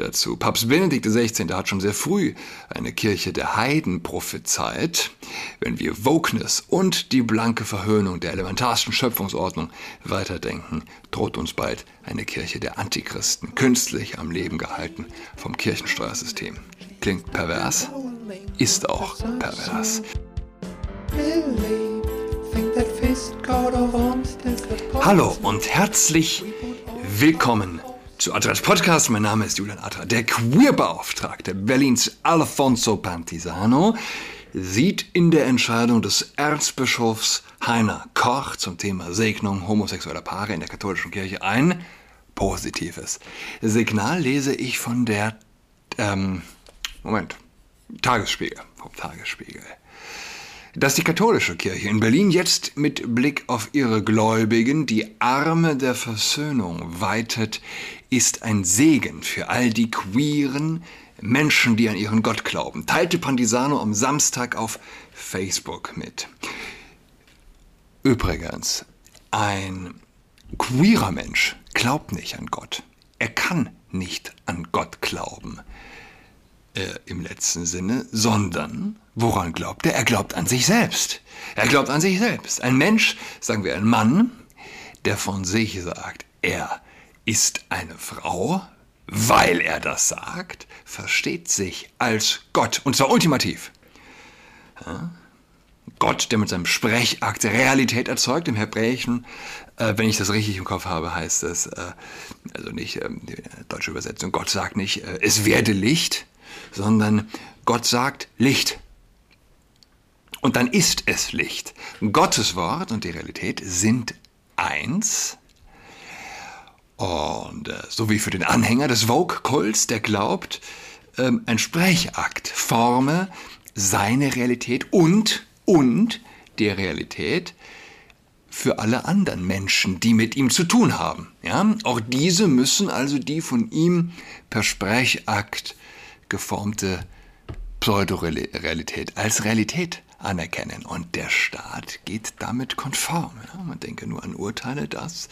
dazu. Papst Benedikt XVI. hat schon sehr früh eine Kirche der Heiden prophezeit. Wenn wir Wokeness und die blanke Verhöhnung der elementarsten Schöpfungsordnung weiterdenken, droht uns bald eine Kirche der Antichristen, künstlich am Leben gehalten vom Kirchensteuersystem. Klingt pervers, ist auch pervers. Hallo und herzlich willkommen zu Adras Podcast. Mein Name ist Julian Atra. Der Queerbeauftragte Berlins Alfonso Pantisano sieht in der Entscheidung des Erzbischofs Heiner Koch zum Thema Segnung homosexueller Paare in der katholischen Kirche ein positives Signal, lese ich von der ähm, Moment, Tagesspiegel, vom Tagesspiegel dass die katholische Kirche in Berlin jetzt mit Blick auf ihre Gläubigen die Arme der Versöhnung weitet, ist ein Segen für all die queeren Menschen, die an ihren Gott glauben, teilte Pandisano am Samstag auf Facebook mit. Übrigens, ein queerer Mensch glaubt nicht an Gott. Er kann nicht an Gott glauben äh, im letzten Sinne, sondern woran glaubt er? Er glaubt an sich selbst. Er glaubt an sich selbst. Ein Mensch, sagen wir ein Mann, der von sich sagt, er ist eine Frau, weil er das sagt, versteht sich als Gott, und zwar ultimativ. Ja? Gott, der mit seinem Sprechakt Realität erzeugt, im Hebräischen, äh, wenn ich das richtig im Kopf habe, heißt es, äh, also nicht äh, die deutsche Übersetzung, Gott sagt nicht, äh, es werde Licht, sondern Gott sagt Licht. Und dann ist es Licht. Gottes Wort und die Realität sind eins. Und äh, so wie für den Anhänger des Vogue-Kults, der glaubt, ähm, ein Sprechakt forme seine Realität und, und die Realität für alle anderen Menschen, die mit ihm zu tun haben. Ja? Auch diese müssen also die von ihm per Sprechakt geformte Pseudorealität als Realität anerkennen. Und der Staat geht damit konform. Ja, man denke nur an Urteile, dass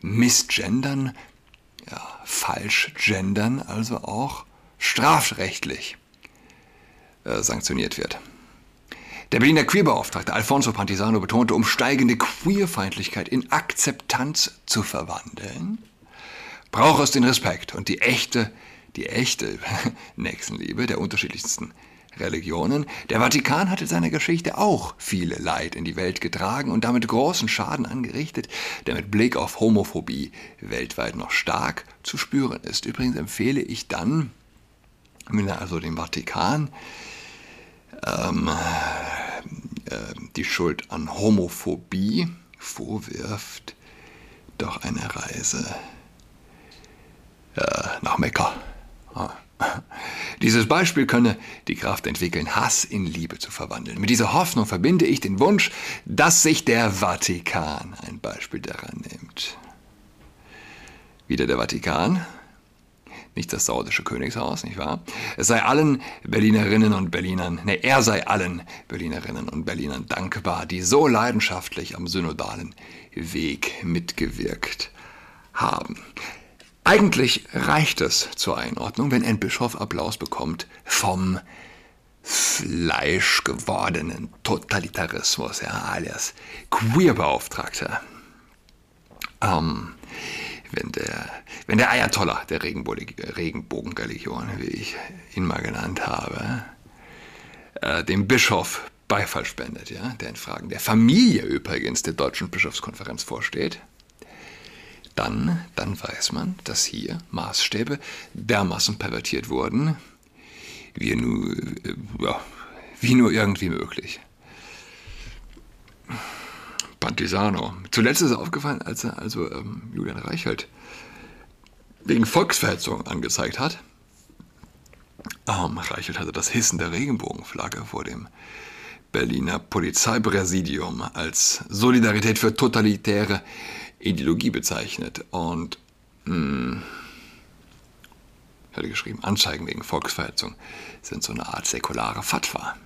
Missgendern, ja, Falschgendern also auch strafrechtlich äh, sanktioniert wird. Der Berliner Queerbeauftragte Alfonso Pantisano betonte, um steigende Queerfeindlichkeit in Akzeptanz zu verwandeln, braucht es den Respekt und die echte die echte Nächstenliebe der unterschiedlichsten Religionen. Der Vatikan hatte seine Geschichte auch viele Leid in die Welt getragen und damit großen Schaden angerichtet, der mit Blick auf Homophobie weltweit noch stark zu spüren ist. Übrigens empfehle ich dann, wenn also dem Vatikan ähm, äh, die Schuld an Homophobie vorwirft, doch eine Reise Dieses Beispiel könne die Kraft entwickeln, Hass in Liebe zu verwandeln. Mit dieser Hoffnung verbinde ich den Wunsch, dass sich der Vatikan ein Beispiel daran nimmt. Wieder der Vatikan, nicht das saudische Königshaus, nicht wahr? Es sei allen Berlinerinnen und Berlinern, ne, er sei allen Berlinerinnen und Berlinern dankbar, die so leidenschaftlich am synodalen Weg mitgewirkt haben. Eigentlich reicht es zur Einordnung, wenn ein Bischof Applaus bekommt vom fleischgewordenen Totalitarismus, ja, alias Queerbeauftragter. Ähm, wenn der, wenn der Ayatollah der Regenbogenreligion, wie ich ihn mal genannt habe, äh, dem Bischof Beifall spendet, ja, der in Fragen der Familie übrigens der Deutschen Bischofskonferenz vorsteht, dann, dann weiß man, dass hier Maßstäbe dermaßen pervertiert wurden, wie nur, äh, wie nur irgendwie möglich. Pantisano. Zuletzt ist er aufgefallen, als er also ähm, Julian Reichelt wegen Volksverhetzung angezeigt hat. Ähm, Reichelt hatte das Hissen der Regenbogenflagge vor dem Berliner Polizeipräsidium als Solidarität für totalitäre Ideologie bezeichnet. Und mh, hm, hatte geschrieben, Anzeigen wegen Volksverhetzung sind so eine Art säkulare Fatwa.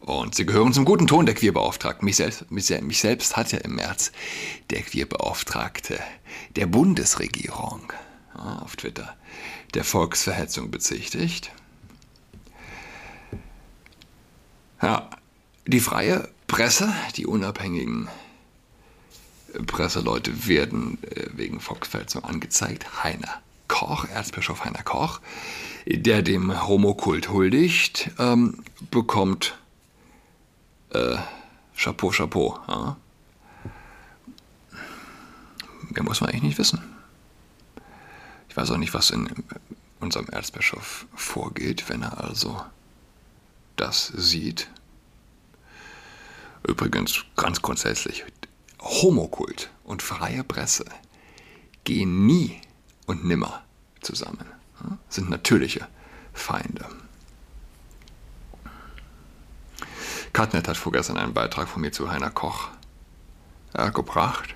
Und sie gehören zum guten Ton der Queerbeauftragten. Mich selbst, mich, mich selbst hat ja im März der Queerbeauftragte der Bundesregierung auf Twitter der Volksverhetzung bezichtigt. Ja, die freie Presse, die unabhängigen Presseleute werden äh, wegen Volksverhetzung angezeigt. Heiner Koch, Erzbischof Heiner Koch, der dem Homokult huldigt, ähm, bekommt äh, Chapeau, Chapeau. Ja? Mehr muss man eigentlich nicht wissen. Ich weiß auch nicht, was in unserem Erzbischof vorgeht, wenn er also das sieht. Übrigens ganz grundsätzlich, Homokult und freie Presse gehen nie und nimmer zusammen, sind natürliche Feinde. Katnet hat vorgestern einen Beitrag von mir zu Heiner Koch ja, gebracht.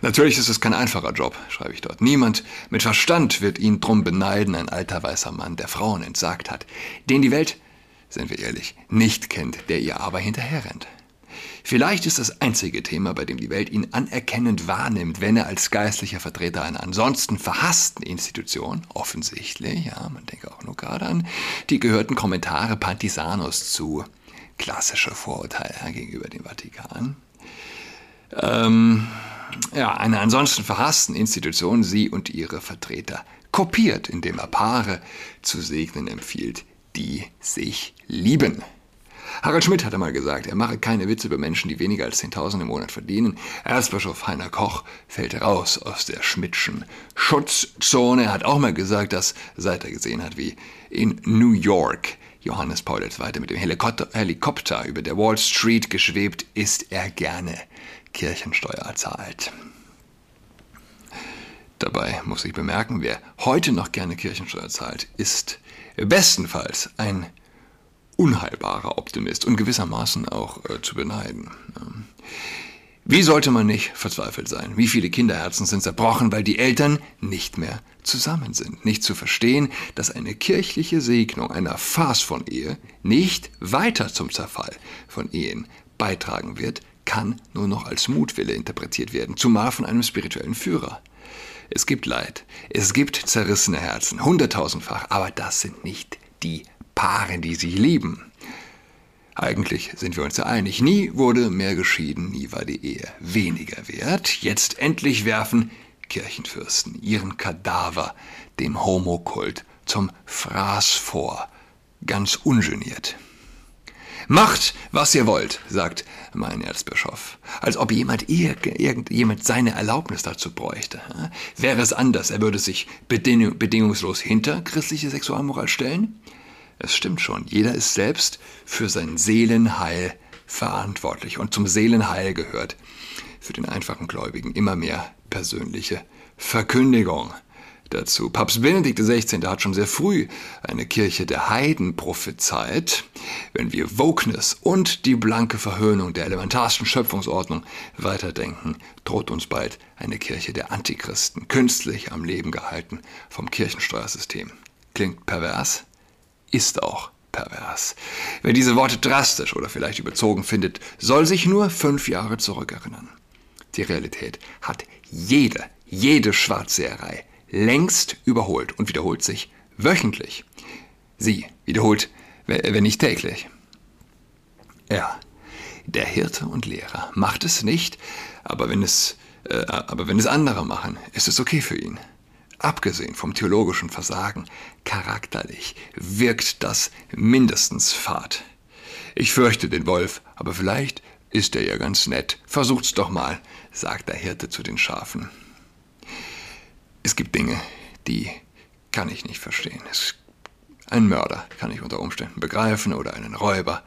Natürlich ist es kein einfacher Job, schreibe ich dort. Niemand mit Verstand wird ihn drum beneiden, ein alter weißer Mann, der Frauen entsagt hat, den die Welt, sind wir ehrlich, nicht kennt, der ihr aber hinterherrennt. Vielleicht ist das einzige Thema, bei dem die Welt ihn anerkennend wahrnimmt, wenn er als geistlicher Vertreter einer ansonsten verhassten Institution, offensichtlich, ja, man denke auch nur gerade an die gehörten Kommentare Pantisanos zu klassische Vorurteile gegenüber dem Vatikan. Ähm, ja, einer ansonsten verhassten Institution sie und ihre Vertreter kopiert, indem er Paare zu segnen empfiehlt, die sich lieben. Harald Schmidt hatte mal gesagt, er mache keine Witze über Menschen, die weniger als 10.000 im Monat verdienen. Erzbischof Heiner Koch fällt raus aus der Schmidtschen Schutzzone. Er hat auch mal gesagt, dass, seit er gesehen hat, wie in New York Johannes Paul II. mit dem Helikopter über der Wall Street geschwebt, ist er gerne Kirchensteuer zahlt. Dabei muss ich bemerken, wer heute noch gerne Kirchensteuer zahlt, ist bestenfalls ein unheilbarer Optimist und gewissermaßen auch äh, zu beneiden. Wie sollte man nicht verzweifelt sein? Wie viele Kinderherzen sind zerbrochen, weil die Eltern nicht mehr zusammen sind? Nicht zu verstehen, dass eine kirchliche Segnung einer Farce von Ehe nicht weiter zum Zerfall von Ehen beitragen wird, kann nur noch als Mutwille interpretiert werden, zumal von einem spirituellen Führer. Es gibt Leid, es gibt zerrissene Herzen, hunderttausendfach, aber das sind nicht die Paare, die sich lieben. Eigentlich sind wir uns ja einig, nie wurde mehr geschieden, nie war die Ehe weniger wert. Jetzt endlich werfen Kirchenfürsten ihren Kadaver dem Homokult zum Fraß vor, ganz ungeniert. Macht, was ihr wollt, sagt mein Erzbischof, als ob jemand irgendjemand seine Erlaubnis dazu bräuchte. Wäre es anders, er würde sich bedingungslos hinter christliche Sexualmoral stellen? Es stimmt schon, jeder ist selbst für sein Seelenheil verantwortlich. Und zum Seelenheil gehört für den einfachen Gläubigen immer mehr persönliche Verkündigung dazu. Papst Benedikt XVI. hat schon sehr früh eine Kirche der Heiden prophezeit. Wenn wir Wokeness und die blanke Verhöhnung der elementarsten Schöpfungsordnung weiterdenken, droht uns bald eine Kirche der Antichristen, künstlich am Leben gehalten vom Kirchensteuersystem. Klingt pervers? Ist auch pervers. Wer diese Worte drastisch oder vielleicht überzogen findet, soll sich nur fünf Jahre zurückerinnern. Die Realität hat jede, jede Schwarzseherei längst überholt und wiederholt sich wöchentlich. Sie wiederholt, wenn nicht täglich. Ja, der Hirte und Lehrer macht es nicht, aber wenn es, äh, aber wenn es andere machen, ist es okay für ihn. Abgesehen vom theologischen Versagen, charakterlich wirkt das mindestens fad. Ich fürchte den Wolf, aber vielleicht ist er ja ganz nett. Versucht's doch mal, sagt der Hirte zu den Schafen. Es gibt Dinge, die kann ich nicht verstehen. Ein Mörder kann ich unter Umständen begreifen oder einen Räuber,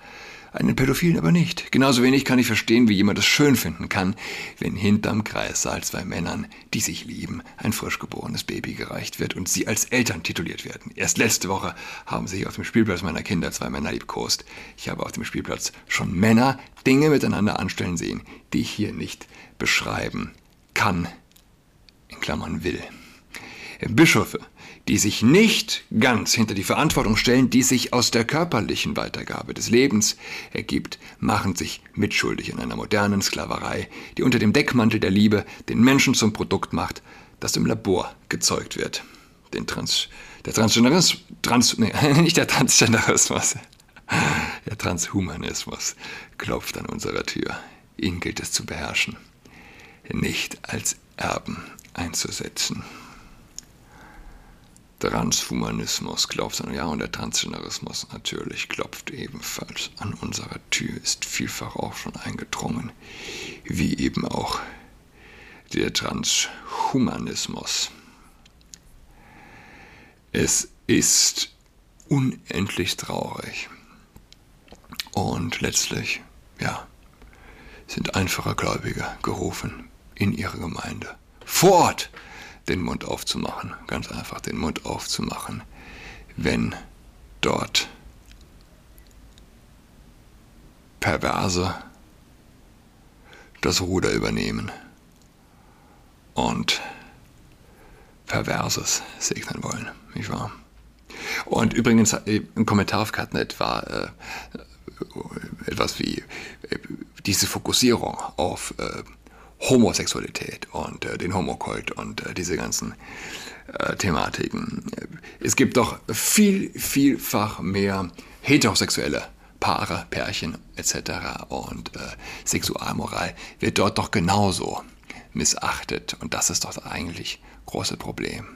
einen Pädophilen aber nicht. Genauso wenig kann ich verstehen, wie jemand es schön finden kann, wenn hinterm Kreissaal zwei Männern, die sich lieben, ein frisch geborenes Baby gereicht wird und sie als Eltern tituliert werden. Erst letzte Woche haben sich auf dem Spielplatz meiner Kinder zwei Männer liebkost. Ich habe auf dem Spielplatz schon Männer Dinge miteinander anstellen sehen, die ich hier nicht beschreiben kann, in Klammern will. Bischöfe die sich nicht ganz hinter die Verantwortung stellen, die sich aus der körperlichen Weitergabe des Lebens ergibt, machen sich mitschuldig in einer modernen Sklaverei, die unter dem Deckmantel der Liebe den Menschen zum Produkt macht, das im Labor gezeugt wird. Den Trans, der Transgenderismus, Trans, nee, nicht der Transgenderismus, der Transhumanismus klopft an unserer Tür. Ihn gilt es zu beherrschen, nicht als Erben einzusetzen. Transhumanismus klopft an, ja, und der Transgenderismus natürlich klopft ebenfalls an unserer Tür, ist vielfach auch schon eingedrungen, wie eben auch der Transhumanismus. Es ist unendlich traurig. Und letztlich, ja, sind einfache Gläubige gerufen in ihre Gemeinde. Vor Ort den Mund aufzumachen, ganz einfach den Mund aufzumachen, wenn dort Perverse das Ruder übernehmen und Perverses segnen wollen, nicht wahr? Und übrigens, äh, ein Kommentar auf Cutnet war äh, etwas wie äh, diese Fokussierung auf äh, Homosexualität und äh, den Homokult und äh, diese ganzen äh, Thematiken. Es gibt doch viel, vielfach mehr heterosexuelle Paare, Pärchen etc. Und äh, Sexualmoral wird dort doch genauso missachtet. Und das ist doch das eigentlich große Problem.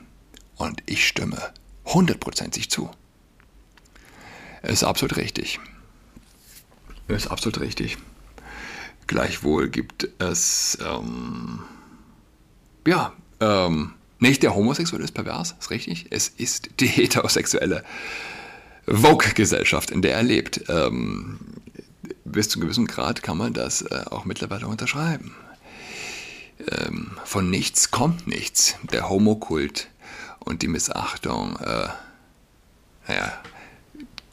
Und ich stimme hundertprozentig zu. Es ist absolut richtig. Es ist absolut richtig. Gleichwohl gibt es, ähm, ja, ähm, nicht der Homosexuelle ist pervers, ist richtig. Es ist die heterosexuelle Vogue-Gesellschaft, in der er lebt. Ähm, bis zu einem gewissen Grad kann man das äh, auch mittlerweile unterschreiben. Ähm, von nichts kommt nichts. Der Homokult und die Missachtung, äh, naja,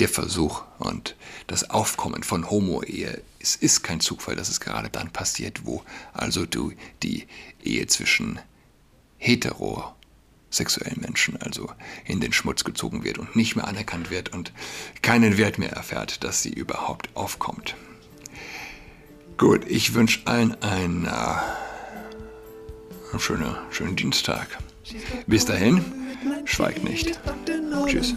der Versuch und das Aufkommen von Homo-Ehe, es ist kein Zufall, dass es gerade dann passiert, wo also du die Ehe zwischen heterosexuellen Menschen also in den Schmutz gezogen wird und nicht mehr anerkannt wird und keinen Wert mehr erfährt, dass sie überhaupt aufkommt. Gut, ich wünsche allen einen, äh, einen schönen, schönen Dienstag. Bis dahin, schweigt nicht. Tschüss.